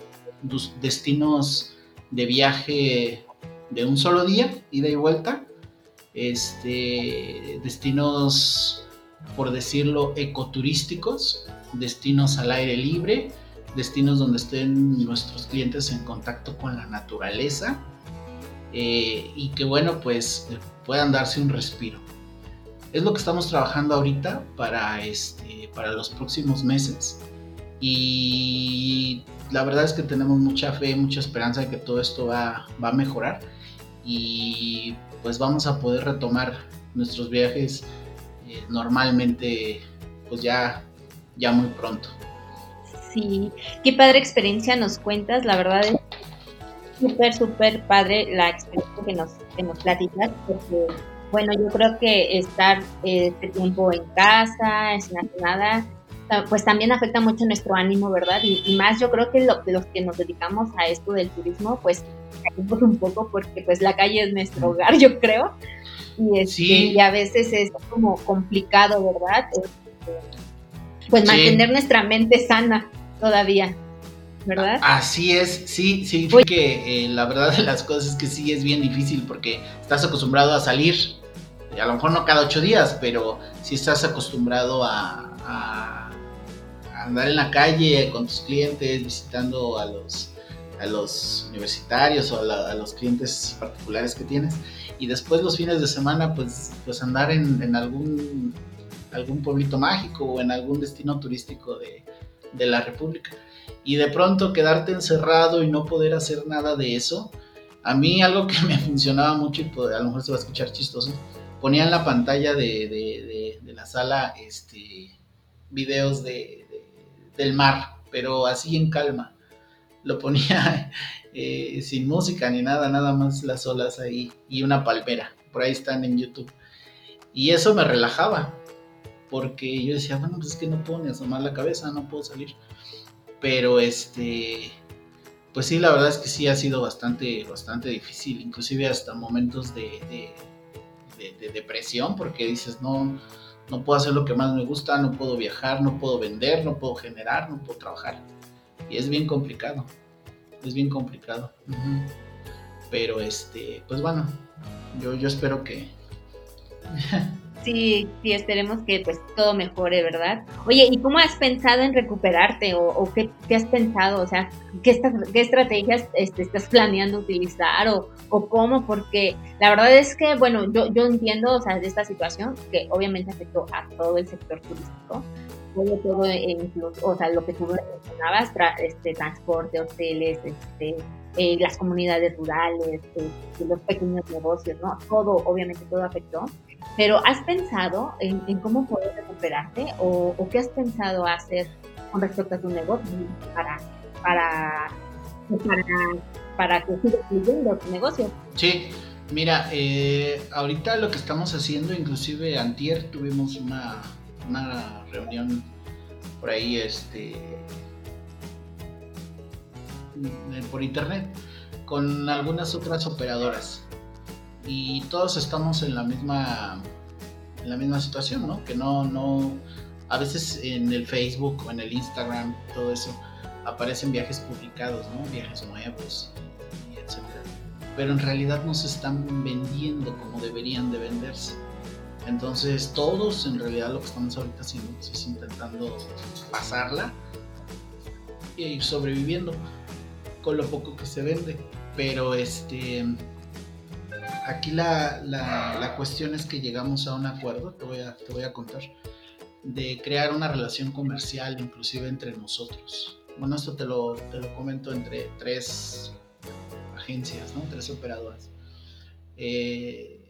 destinos de viaje de un solo día, ida y vuelta, este, destinos, por decirlo, ecoturísticos, destinos al aire libre, destinos donde estén nuestros clientes en contacto con la naturaleza eh, y que bueno, pues puedan darse un respiro. Es lo que estamos trabajando ahorita para, este, para los próximos meses y la verdad es que tenemos mucha fe, mucha esperanza de que todo esto va, va a mejorar y pues vamos a poder retomar nuestros viajes eh, normalmente pues ya, ya muy pronto. Sí, qué padre experiencia nos cuentas, la verdad es súper, súper padre la experiencia que nos, que nos platicas, porque bueno, yo creo que estar eh, este tiempo en casa, sin hacer nada, pues también afecta mucho nuestro ánimo, ¿verdad? Y, más yo creo que los que nos dedicamos a esto del turismo, pues un poco porque pues la calle es nuestro hogar, yo creo. Y, este, y a veces es como complicado, ¿verdad? Este, pues mantener nuestra mente sana todavía. ¿verdad? Así es, sí, sí, que eh, la verdad de las cosas es que sí es bien difícil porque estás acostumbrado a salir, a lo mejor no cada ocho días, pero sí estás acostumbrado a andar en la calle con tus clientes, visitando a los, a los universitarios o a, los clientes particulares que tienes. Y después los fines de semana, pues, pues andar en, algún, algún pueblito mágico o en algún destino turístico de, de la República. Y de pronto quedarte encerrado y no poder hacer nada de eso. A mí algo que me funcionaba mucho y a lo mejor se va a escuchar chistoso, ponía en la pantalla de, de, de la sala este, videos de, del mar, pero así en calma. Lo ponía *laughs* eh, sin música ni nada, nada más las olas ahí y una palmera. Por ahí están en YouTube. Y eso me relajaba, porque yo decía, bueno, pues es que no puedo ni asomar la cabeza, no puedo salir. Pero este, pues sí, la verdad es que sí ha sido bastante, bastante difícil, inclusive hasta momentos de, de depresión, porque dices, no, no puedo hacer lo que más me gusta, no puedo viajar, no puedo vender, no puedo generar, no puedo trabajar. Y es bien complicado, es bien complicado. Pero este, pues bueno, yo, yo espero que... Sí, sí, esperemos que pues todo mejore, ¿verdad? Oye, ¿y cómo has pensado en recuperarte o, qué, has pensado? O sea, ¿qué, qué estrategias este, estás planeando utilizar o, o, cómo? Porque la verdad es que, bueno, yo, yo entiendo, o sea, de esta situación que obviamente afectó a todo el sector turístico, todo, todo o sea, lo que tú mencionabas, este, transporte, hoteles, este, eh, las comunidades rurales, eh, los pequeños negocios, ¿no? Todo, obviamente todo afectó. Pero ¿has pensado en, cómo poder recuperarte o, qué has pensado hacer con respecto a tu negocio para, para, para, para que siga fluyendo tu negocio? Sí, mira, eh, ahorita lo que estamos haciendo, inclusive antier tuvimos una, una reunión por ahí, este, por internet con algunas otras operadoras y todos estamos en la misma en la misma situación, ¿no? Que no no a veces en el Facebook o en el Instagram todo eso aparecen viajes publicados, ¿no? Viajes nuevos etcétera. Pero en realidad no se están vendiendo como deberían de venderse. Entonces todos en realidad lo que estamos ahorita haciendo es intentando pasarla y ir sobreviviendo con lo poco que se vende. Pero este aquí la, la, cuestión es que llegamos a un acuerdo, te voy, a, te voy a contar, de crear una relación comercial inclusive entre nosotros. Bueno, esto te lo, te lo comento entre tres agencias, ¿no? Tres operadoras. Eh,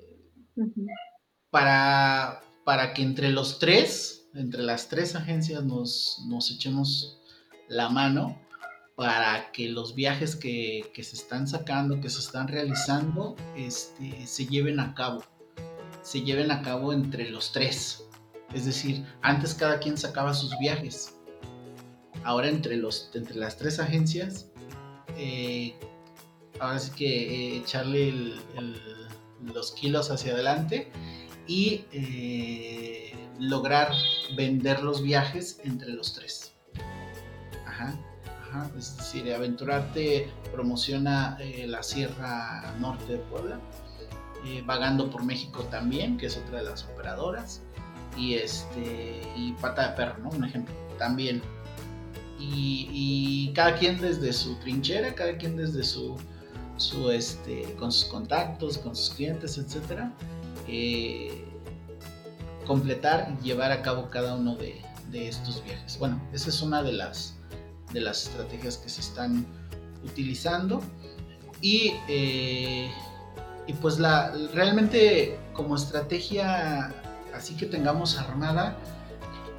para, para que entre los tres, entre las tres agencias nos, nos echemos la mano para que los viajes que, se están sacando, que se están realizando, este, se lleven a cabo. Se lleven a cabo entre los tres. Es decir, antes cada quien sacaba sus viajes. Ahora entre, los, entre las tres agencias, eh, ahora sí que eh, echarle los kilos hacia adelante y eh, lograr vender los viajes entre los tres. Ajá es decir, Aventurarte promociona eh, la Sierra Norte de Puebla, eh, vagando por México también, que es otra de las operadoras, y este y Pata de Perro, ¿no? Un ejemplo, también. Y, cada quien desde su trinchera, cada quien desde su, su este, con sus contactos, con sus clientes, etcétera, eh, completar y llevar a cabo cada uno de, estos viajes. Bueno, esa es una de las de las estrategias que se están utilizando. Y, eh, y pues la, realmente como estrategia así que tengamos armada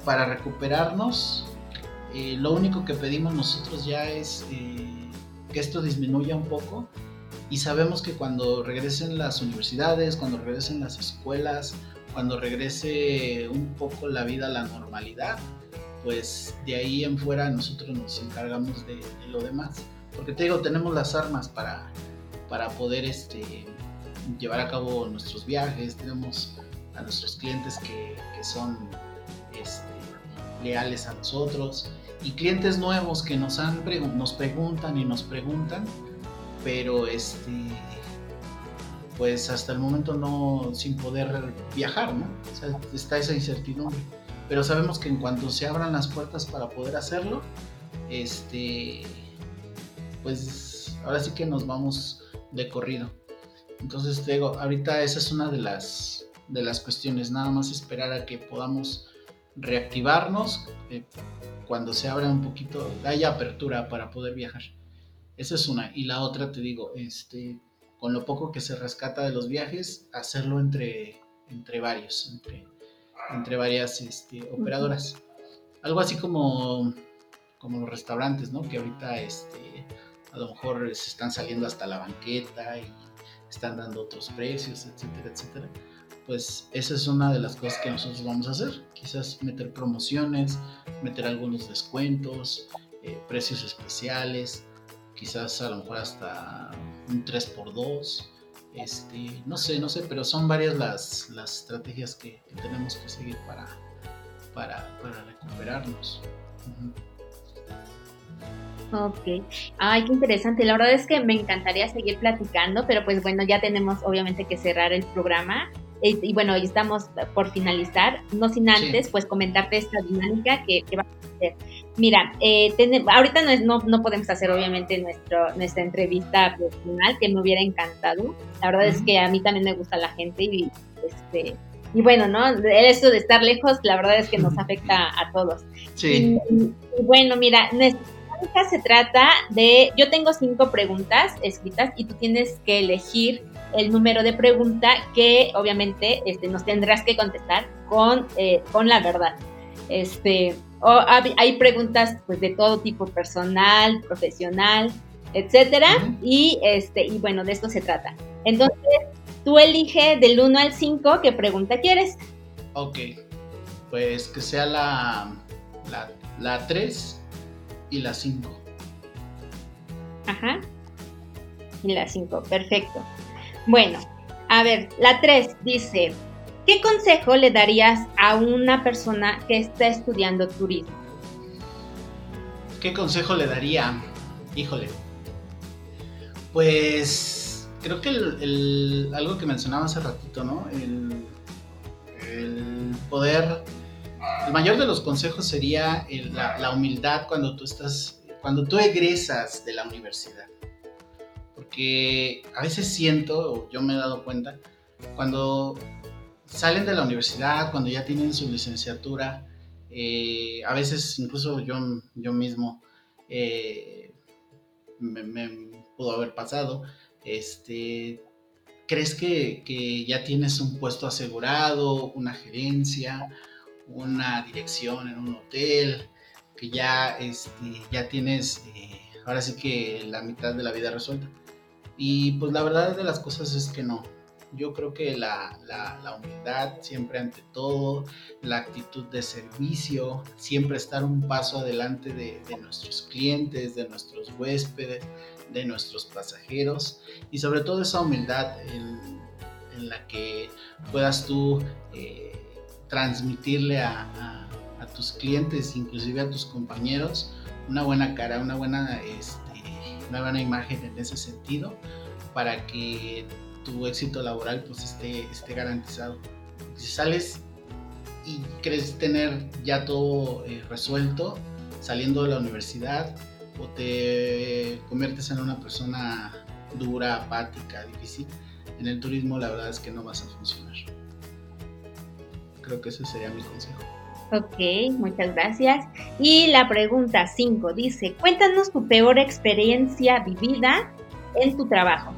para recuperarnos, eh, lo único que pedimos nosotros ya es que esto disminuya un poco y sabemos que cuando regresen las universidades, cuando regresen las escuelas, cuando regrese un poco la vida a la normalidad, pues de ahí en fuera nosotros nos encargamos de, lo demás. Porque te digo, tenemos las armas para, para poder este, llevar a cabo nuestros viajes, tenemos a nuestros clientes que, son este, leales a nosotros y clientes nuevos que nos, han, nos preguntan y nos preguntan, pero este, pues hasta el momento no sin poder viajar, ¿no? O sea, está esa incertidumbre pero sabemos que en cuanto se abran las puertas para poder hacerlo, este, pues ahora sí que nos vamos de corrido. Entonces te digo, ahorita esa es una de las, de las cuestiones, nada más esperar a que podamos reactivarnos eh, cuando se abra un poquito, haya apertura para poder viajar. Esa es una. Y la otra, te digo, este, con lo poco que se rescata de los viajes, hacerlo entre, entre varios, entre entre varias este, operadoras. Algo así como, como los restaurantes, ¿no? Que ahorita este, a lo mejor se están saliendo hasta la banqueta y están dando otros precios, etcétera, etcétera. Pues esa es una de las cosas que nosotros vamos a hacer. Quizás meter promociones, meter algunos descuentos, eh, precios especiales, quizás a lo mejor hasta un 3x2 este, no sé, no sé, pero son varias las, las estrategias que, tenemos que seguir para, para, recuperarnos. Ok, ay, qué interesante. La verdad es que me encantaría seguir platicando, pero pues bueno, ya tenemos obviamente que cerrar el programa. Y, bueno, ya estamos por finalizar, no sin antes, pues comentarte esta dinámica que, que, vamos a hacer. Mira, eh, ahorita no, es, no, no, podemos hacer obviamente nuestro, nuestra entrevista personal, que me hubiera encantado. La verdad es que a mí también me gusta la gente y, este, y bueno, ¿no? Eso de estar lejos, la verdad es que nos afecta a todos. Sí. Y, bueno, mira, dinámica se trata de, yo tengo cinco preguntas escritas y tú tienes que elegir el número de pregunta que obviamente este, nos tendrás que contestar con, eh, con la verdad. Este, hay preguntas pues de todo tipo, personal, profesional, etcétera, y este, y bueno, de esto se trata. Entonces, tú elige del 1 al 5 qué pregunta quieres. Ok, pues que sea la, la, la 3 y la 5. Ajá. Y la 5, perfecto. Bueno, a ver, la 3 dice, ¿qué consejo le darías a una persona que está estudiando turismo? ¿Qué consejo le daría? Híjole. Pues creo que el, algo que mencionaba hace ratito, ¿no? El, poder, el mayor de los consejos sería la, la humildad cuando tú estás, cuando tú egresas de la universidad porque a veces siento, o yo me he dado cuenta, cuando salen de la universidad, cuando ya tienen su licenciatura, eh, a veces incluso yo, yo mismo eh, me, pudo haber pasado, este, crees que, ya tienes un puesto asegurado, una gerencia, una dirección en un hotel, que ya, este, ya tienes eh, ahora sí que la mitad de la vida resuelta. Y pues la verdad de las cosas es que no. Yo creo que la, humildad siempre ante todo, la actitud de servicio, siempre estar un paso adelante de, nuestros clientes, de nuestros huéspedes, de nuestros pasajeros y sobre todo esa humildad en, la que puedas tú eh, transmitirle a, tus clientes, inclusive a tus compañeros, una buena cara, una buena... Este, una buena imagen en ese sentido para que tu éxito laboral pues esté, esté garantizado. Si sales y crees tener ya todo eh, resuelto saliendo de la universidad o te conviertes en una persona dura, apática, difícil, en el turismo la verdad es que no vas a funcionar. Creo que ese sería mi consejo. Ok, muchas gracias. Y la pregunta 5 dice, cuéntanos tu peor experiencia vivida en tu trabajo.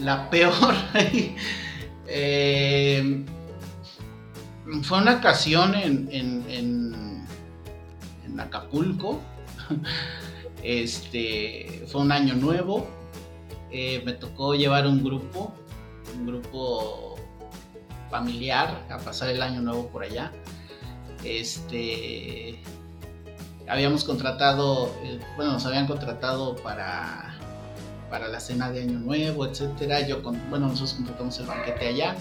La peor... *laughs* Eh, fue una ocasión en, en, Acapulco. *laughs* Este, fue un año nuevo. Eh, me tocó llevar un grupo, un grupo familiar a pasar el año nuevo por allá. Este, habíamos contratado, bueno, nos habían contratado para, para la cena de año nuevo, etcétera. Yo, con, bueno, nosotros contratamos el banquete allá.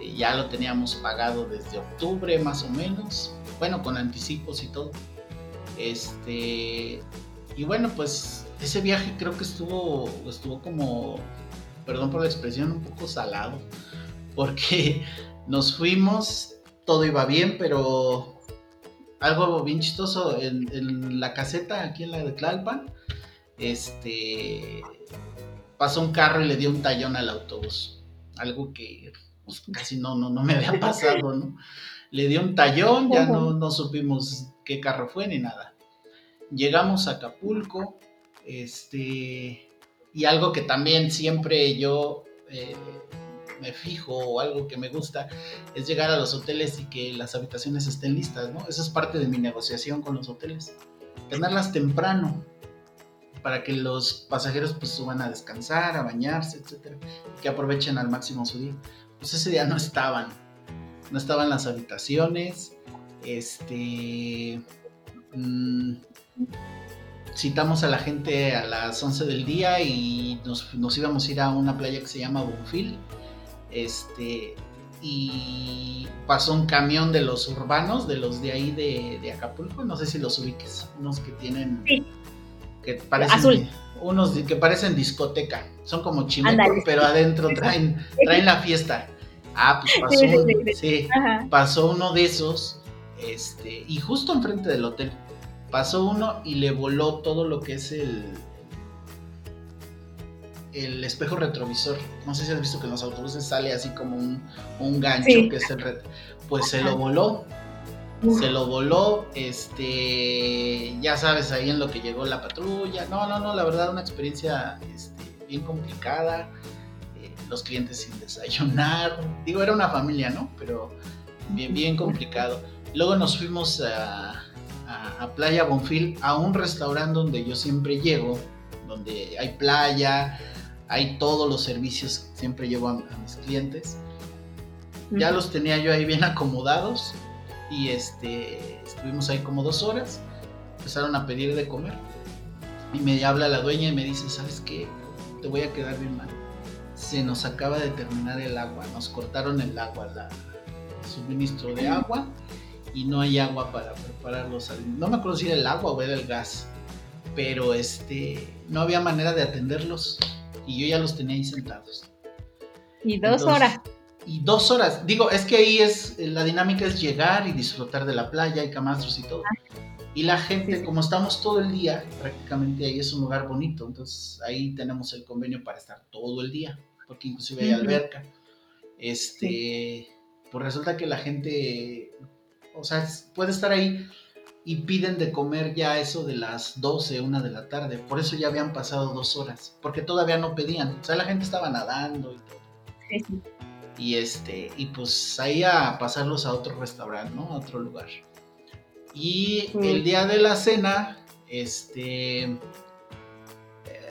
Eh, ya lo teníamos pagado desde octubre más o menos, bueno, con anticipos y todo. Este, y bueno, pues ese viaje creo que estuvo, estuvo como, perdón por la expresión, un poco salado porque *laughs* nos fuimos, todo iba bien, pero algo bien chistoso en, la caseta aquí en la de Tlalpan, este pasó un carro y le dio un tallón al autobús, algo que pues, casi no, no, no me había *laughs* pasado, ¿no? Le dio un tallón, ya no, no supimos qué carro fue ni nada. Llegamos a Acapulco, este, y algo que también siempre yo eh, me fijo o algo que me gusta es llegar a los hoteles y que las habitaciones estén listas, ¿no? Eso es parte de mi negociación con los hoteles. Tenerlas temprano para que los pasajeros pues suban a descansar, a bañarse, etcétera, y que aprovechen al máximo su día. Pues ese día no estaban, no estaban las habitaciones, este... Mm, citamos a la gente a las 11 del día y nos, nos, íbamos a ir a una playa que se llama Bonfil este, y pasó un camión de los urbanos, de los de ahí de, Acapulco, no sé si los ubiques, unos que tienen... Que parecen, Unos que parecen discoteca, son como chimeco, pero adentro traen, traen la fiesta. Ah, pues pasó, sí, pasó uno de esos, este, y justo enfrente del hotel, pasó uno y le voló todo lo que es el, el espejo retrovisor. No sé si has visto que en los autobuses sale así como un, gancho que es el red. Pues se lo voló. se lo voló, este, ya sabes, ahí en lo que llegó la patrulla. No, no, no, la verdad, una experiencia este, bien complicada. Eh, los clientes sin desayunar. Digo, era una familia, ¿no? Pero bien, bien complicado. Luego nos fuimos a, a, Playa Bonfil, a un restaurante donde yo siempre llego, donde hay playa, hay todos los servicios que siempre llevo a, mis clientes. Ya los tenía yo ahí bien acomodados y este, estuvimos ahí como dos horas. Empezaron a pedir de comer y me habla la dueña y me dice, ¿sabes qué? Te voy a quedar bien mal. Se nos acaba de terminar el agua, nos cortaron el agua, el suministro de agua y no hay agua para preparar los alimentos. No me acuerdo si era el agua o era el gas, pero este, no había manera de atenderlos y yo ya los tenía ahí sentados. Y dos horas. Y dos horas. Digo, es que ahí es, la dinámica es llegar y disfrutar de la playa, y camastros y todo. Y la gente, como estamos todo el día, prácticamente ahí es un lugar bonito, entonces ahí tenemos el convenio para estar todo el día, porque inclusive hay alberca. Este, pues resulta que la gente o sea, puede estar ahí y piden de comer ya eso de las 12, una de la tarde. Por eso ya habían pasado dos horas, porque todavía no pedían. O sea, la gente estaba nadando y todo. Sí, sí. Y este, y pues ahí a pasarlos a otro restaurante, ¿no? A otro lugar. Y el día de la cena, este, eh,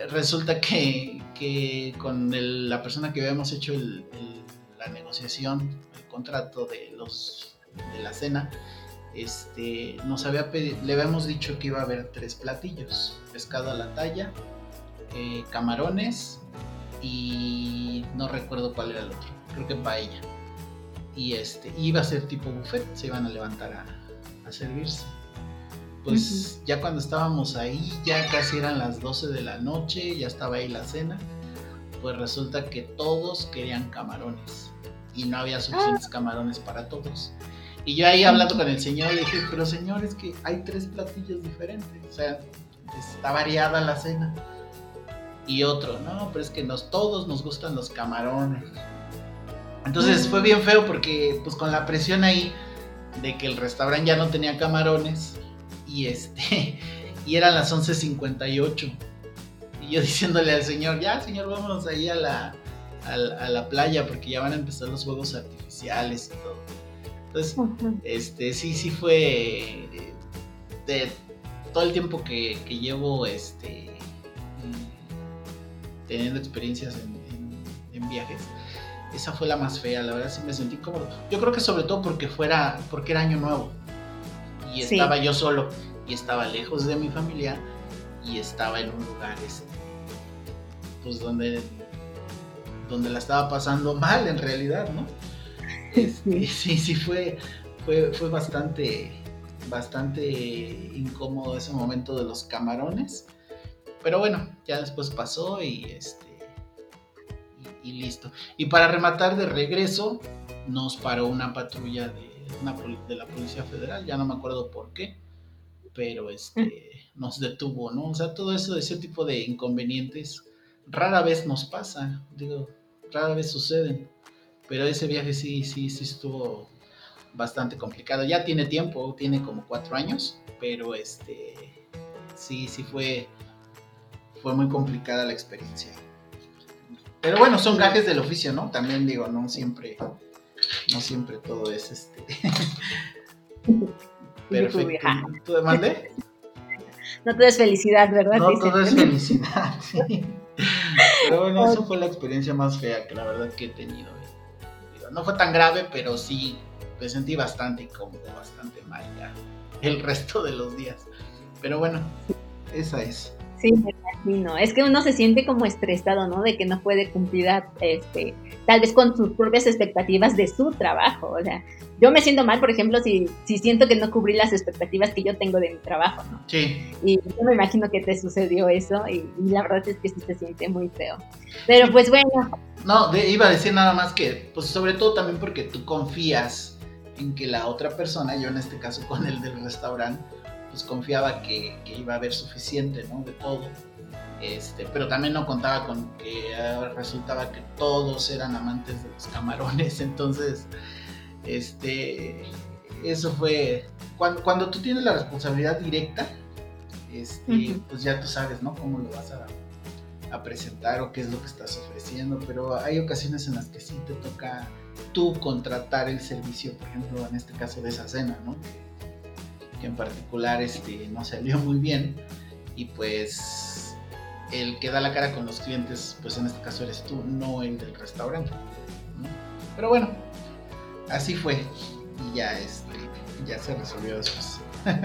resulta que, que con la persona que habíamos hecho la negociación, el contrato de los de la cena, este, nos había pedido, le habíamos dicho que iba a haber tres platillos, pescado a la talla, eh, camarones y no recuerdo cuál era el otro, creo que paella. Y este, iba a ser tipo buffet, se iban a levantar a, servirse. Pues ya cuando estábamos ahí, ya casi eran las 12 de la noche, ya estaba ahí la cena, pues resulta que todos querían camarones y no había suficientes ah. camarones para todos. Y yo ahí hablando con el señor le dije, pero señor, es que hay tres platillos diferentes, o sea, está variada la cena. Y otro, no, pero es que nos, todos nos gustan los camarones. Entonces fue bien feo porque pues con la presión ahí de que el restaurante ya no tenía camarones y este *laughs* y eran las 11:58 y yo diciéndole al señor, ya señor, vámonos ahí a la, a la playa porque ya van a empezar los juegos artificiales y todo. Entonces, este, sí, sí fue de todo el tiempo que, llevo este, teniendo experiencias en, viajes. Esa fue la más fea, la verdad sí me sentí cómodo. Yo creo que sobre todo porque fuera, porque era año nuevo y estaba yo solo y estaba lejos de mi familia y estaba en un lugar este, pues donde donde la estaba pasando mal en realidad, ¿no? Este, *laughs* sí, sí, fue, fue, fue bastante, bastante incómodo ese momento de los camarones. Pero bueno, ya después pasó y este. Y, listo. Y para rematar de regreso, nos paró una patrulla de, de la Policía Federal, ya no me acuerdo por qué, pero este nos detuvo, ¿no? O sea, todo eso, ese tipo de inconvenientes, rara vez nos pasa, digo, rara vez suceden. Pero ese viaje sí, sí, sí estuvo bastante complicado. Ya tiene tiempo, tiene como cuatro años, pero este sí, sí fue, fue muy complicada la experiencia. Pero bueno, son gajes del oficio, ¿no? También digo, no siempre, no siempre todo es este. *laughs* Perfecto. ¿Tú demandé? *laughs* No todo es felicidad, ¿verdad? No todo es felicidad, sí. Pero bueno, eso fue la experiencia más fea que la verdad que he tenido. No fue tan grave, pero sí me sentí bastante incómodo, bastante mal ya el resto de los días. Pero bueno, esa es. Sí, me imagino. Es que uno se siente como estresado, ¿no? De que no puede cumplir, este, tal vez con sus propias expectativas de su trabajo. O sea, yo me siento mal, por ejemplo, si, si siento que no cubrí las expectativas que yo tengo de mi trabajo, ¿no? Sí. Y yo me imagino que te sucedió eso y, y la verdad es que sí se siente muy feo. Pero pues bueno, no, iba a decir nada más que, pues sobre todo también porque tú confías en que la otra persona, yo en este caso con el del restaurante, pues confiaba que, iba a haber suficiente, ¿no? De todo. Este, pero también no contaba con que ah, resultaba que todos eran amantes de los camarones, *laughs* entonces, este, eso fue, cuando, cuando tú tienes la responsabilidad directa, este, pues ya tú sabes, ¿no? Cómo lo vas a, a presentar o qué es lo que estás ofreciendo, pero hay ocasiones en las que sí te toca tú contratar el servicio, por ejemplo, en este caso de esa cena, ¿no? Que en particular este, no salió muy bien y pues el que da la cara con los clientes, pues en este caso eres tú, no el del restaurante. Pero bueno, así fue y ya, este, ya se resolvió después. *laughs*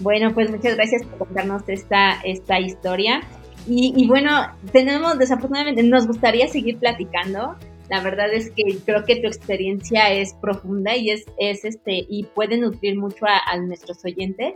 Bueno, pues muchas gracias por contarnos esta, esta historia. Y, bueno, tenemos, desafortunadamente, nos gustaría seguir platicando. La verdad es que creo que tu experiencia es profunda y es, es este, y puede nutrir mucho a nuestros oyentes.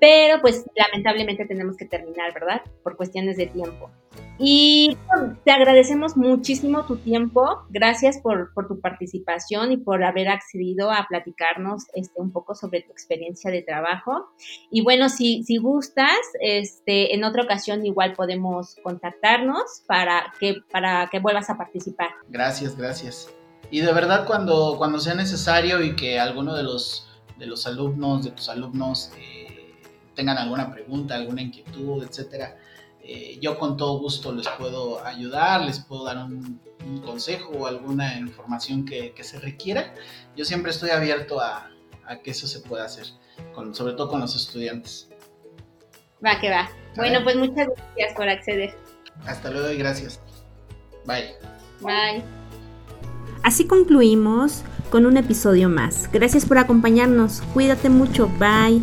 Pero pues lamentablemente tenemos que terminar, ¿verdad? Por cuestiones de tiempo. Y te agradecemos muchísimo tu tiempo. Gracias por, tu participación y por haber accedido a platicarnos este, un poco sobre tu experiencia de trabajo. Y bueno, si, si gustas, este, en otra ocasión igual podemos contactarnos para que, para que vuelvas a participar. Gracias, gracias. Y de verdad cuando, cuando sea necesario y que alguno de los, de los alumnos, de tus alumnos, eh, tengan alguna pregunta, alguna inquietud, etcétera, eh, yo con todo gusto les puedo ayudar, les puedo dar un, consejo o alguna información que, se requiera. Yo siempre estoy abierto a, que eso se pueda hacer, con, sobre todo con los estudiantes. Va, que va. Bueno, pues muchas gracias por acceder. Hasta luego y gracias. Bye. Bye. Así concluimos con un episodio más. Gracias por acompañarnos. Cuídate mucho. Bye.